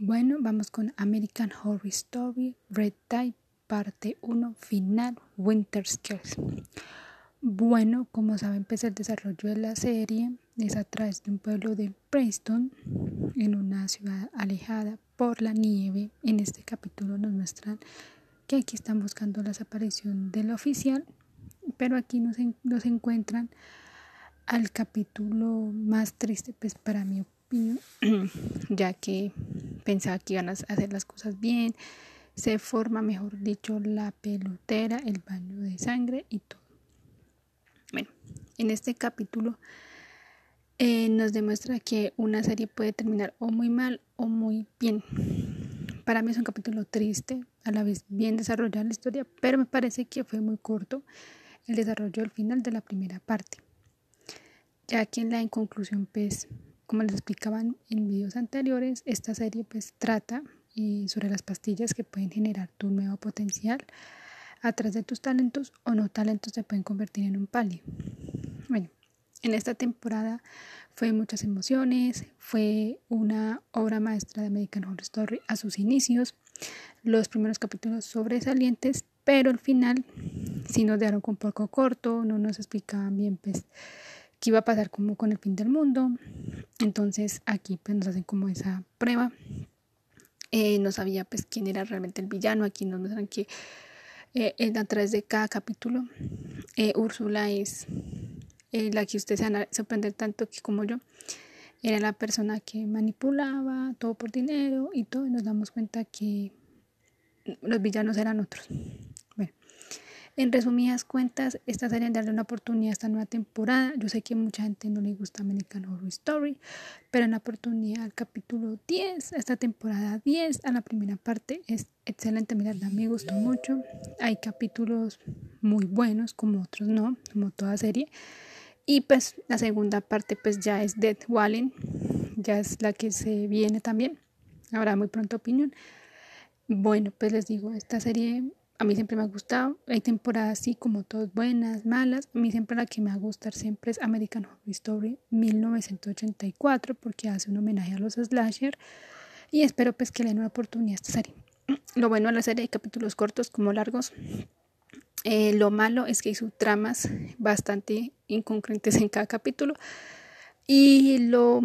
Bueno, vamos con American Horror Story, Red Tide, parte 1, final, Winter Scales. Bueno, como saben, pues el desarrollo de la serie es a través de un pueblo de Preston, en una ciudad alejada por la nieve. En este capítulo nos muestran que aquí están buscando la desaparición del oficial, pero aquí nos, nos encuentran al capítulo más triste, pues para mi opinión, ya que pensaba que iban a hacer las cosas bien, se forma, mejor dicho, la pelotera, el baño de sangre y todo. Bueno, en este capítulo eh, nos demuestra que una serie puede terminar o muy mal o muy bien. Para mí es un capítulo triste, a la vez bien desarrollada la historia, pero me parece que fue muy corto el desarrollo del final de la primera parte. Ya que en la conclusión, pues como les explicaban en videos anteriores, esta serie pues trata eh, sobre las pastillas que pueden generar tu nuevo potencial a través de tus talentos o no talentos se pueden convertir en un pali. Bueno, en esta temporada fue muchas emociones, fue una obra maestra de American Horror Story a sus inicios, los primeros capítulos sobresalientes, pero al final sí nos dejaron un poco corto, no nos explicaban bien pues qué iba a pasar como con el fin del mundo. Entonces aquí pues nos hacen como esa prueba. Eh, no sabía pues quién era realmente el villano. Aquí nos muestran que eh, a través de cada capítulo eh, Úrsula es la que ustedes se van a sorprender tanto que como yo. Era la persona que manipulaba todo por dinero y todo. Y nos damos cuenta que los villanos eran otros. En resumidas cuentas, esta serie darle una oportunidad a esta nueva temporada. Yo sé que mucha gente no le gusta American Horror Story, pero en la oportunidad al capítulo 10, a esta temporada 10, a la primera parte, es excelente. Mira, me gustó mucho. Hay capítulos muy buenos, como otros no, como toda serie. Y pues la segunda parte pues ya es Dead Walling, ya es la que se viene también. Habrá muy pronto opinión. Bueno, pues les digo, esta serie a mí siempre me ha gustado. Hay temporadas así como todas buenas, malas. A mí siempre la que me va a gustar siempre es American Horror Story 1984 porque hace un homenaje a los slasher y espero pues que le den una oportunidad a esta serie. Lo bueno de la serie hay capítulos cortos como largos. Eh, lo malo es que hay subtramas bastante incongruentes en cada capítulo y lo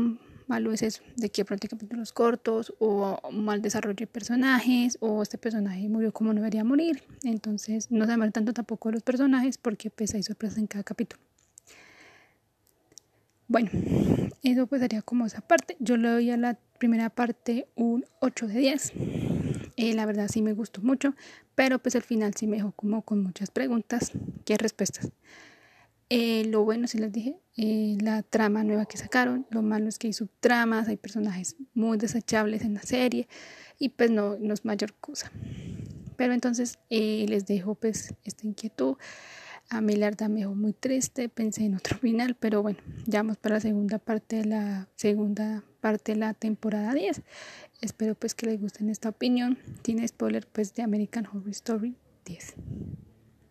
malo es eso, de que hay capítulos cortos o mal desarrollo de personajes o este personaje murió como no debería morir. Entonces no se tanto tampoco los personajes porque pues hay sorpresas en cada capítulo. Bueno, eso pues sería como esa parte. Yo le doy a la primera parte un 8 de 10. Eh, la verdad sí me gustó mucho, pero pues al final sí me dejó como con muchas preguntas que respuestas. Eh, lo bueno, si les dije, eh, la trama nueva que sacaron. Lo malo es que hay subtramas, hay personajes muy desechables en la serie y pues no, no es mayor cosa. Pero entonces eh, les dejo pues esta inquietud. A mí la verdad me dejó muy triste, pensé en otro final, pero bueno, ya vamos para la segunda parte de la segunda parte de la temporada 10. Espero pues que les guste esta opinión. Tiene spoiler pues de American Horror Story 10.